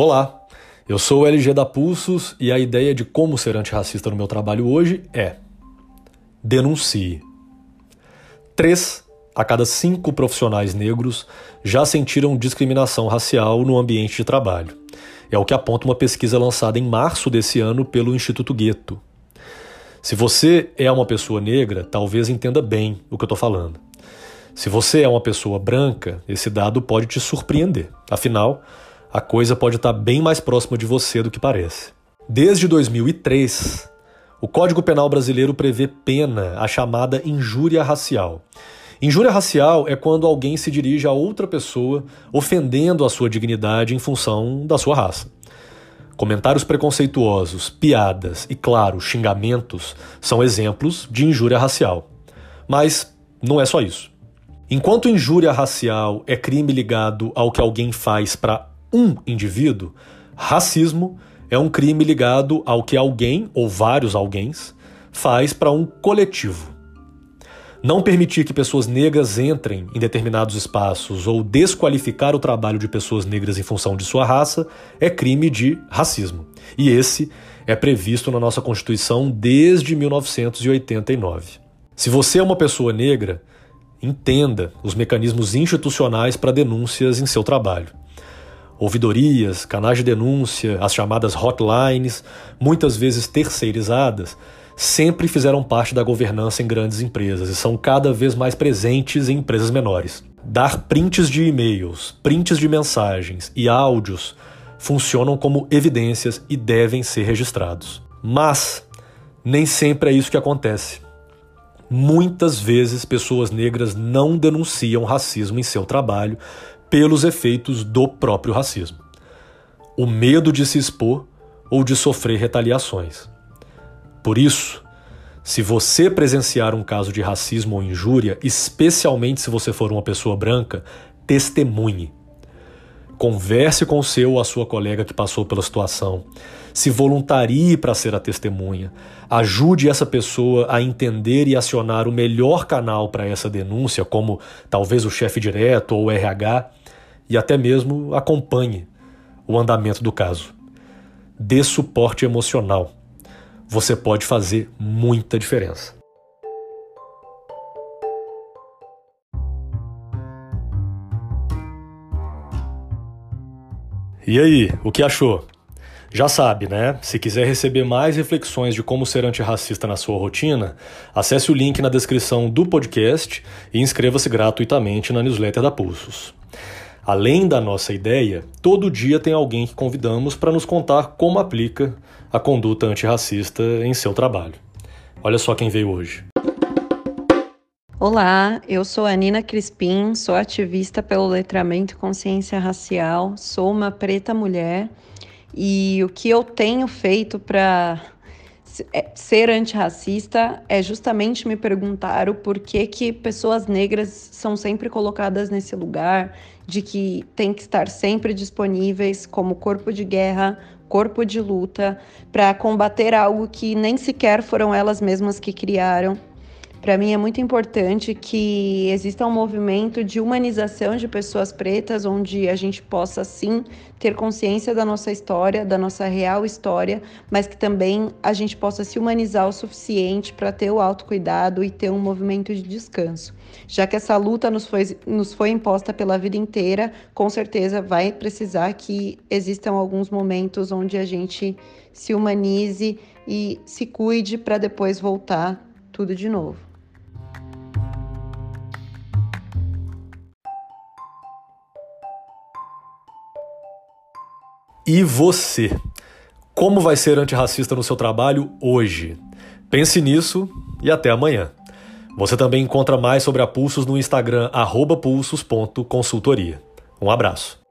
Olá, eu sou o LG da Pulsos e a ideia de como ser antirracista no meu trabalho hoje é denuncie. Três a cada cinco profissionais negros já sentiram discriminação racial no ambiente de trabalho. É o que aponta uma pesquisa lançada em março desse ano pelo Instituto Gueto. Se você é uma pessoa negra, talvez entenda bem o que eu estou falando. Se você é uma pessoa branca, esse dado pode te surpreender. Afinal, a coisa pode estar bem mais próxima de você do que parece. Desde 2003, o Código Penal brasileiro prevê pena a chamada injúria racial. Injúria racial é quando alguém se dirige a outra pessoa ofendendo a sua dignidade em função da sua raça. Comentários preconceituosos, piadas e, claro, xingamentos são exemplos de injúria racial. Mas não é só isso. Enquanto injúria racial é crime ligado ao que alguém faz para um indivíduo, racismo é um crime ligado ao que alguém, ou vários alguém, faz para um coletivo. Não permitir que pessoas negras entrem em determinados espaços ou desqualificar o trabalho de pessoas negras em função de sua raça é crime de racismo. E esse é previsto na nossa Constituição desde 1989. Se você é uma pessoa negra, entenda os mecanismos institucionais para denúncias em seu trabalho ouvidorias, canais de denúncia, as chamadas hotlines, muitas vezes terceirizadas, sempre fizeram parte da governança em grandes empresas e são cada vez mais presentes em empresas menores. Dar prints de e-mails, prints de mensagens e áudios funcionam como evidências e devem ser registrados. Mas nem sempre é isso que acontece. Muitas vezes pessoas negras não denunciam racismo em seu trabalho pelos efeitos do próprio racismo. O medo de se expor ou de sofrer retaliações. Por isso, se você presenciar um caso de racismo ou injúria, especialmente se você for uma pessoa branca, testemunhe. Converse com o seu ou a sua colega que passou pela situação. Se voluntarie para ser a testemunha. Ajude essa pessoa a entender e acionar o melhor canal para essa denúncia, como talvez o chefe direto ou o RH, e até mesmo acompanhe o andamento do caso. Dê suporte emocional. Você pode fazer muita diferença. E aí, o que achou? Já sabe, né? Se quiser receber mais reflexões de como ser antirracista na sua rotina, acesse o link na descrição do podcast e inscreva-se gratuitamente na newsletter da Pulsos. Além da nossa ideia, todo dia tem alguém que convidamos para nos contar como aplica a conduta antirracista em seu trabalho. Olha só quem veio hoje. Olá, eu sou a Nina Crispim, sou ativista pelo letramento e consciência racial, sou uma preta mulher e o que eu tenho feito para é, ser antirracista é justamente me perguntar o porquê que pessoas negras são sempre colocadas nesse lugar de que tem que estar sempre disponíveis como corpo de guerra, corpo de luta, para combater algo que nem sequer foram elas mesmas que criaram para mim é muito importante que exista um movimento de humanização de pessoas pretas, onde a gente possa sim ter consciência da nossa história, da nossa real história, mas que também a gente possa se humanizar o suficiente para ter o autocuidado e ter um movimento de descanso. Já que essa luta nos foi, nos foi imposta pela vida inteira, com certeza vai precisar que existam alguns momentos onde a gente se humanize e se cuide para depois voltar tudo de novo. E você? Como vai ser antirracista no seu trabalho hoje? Pense nisso e até amanhã. Você também encontra mais sobre a Pulsos no Instagram pulsos.consultoria. Um abraço.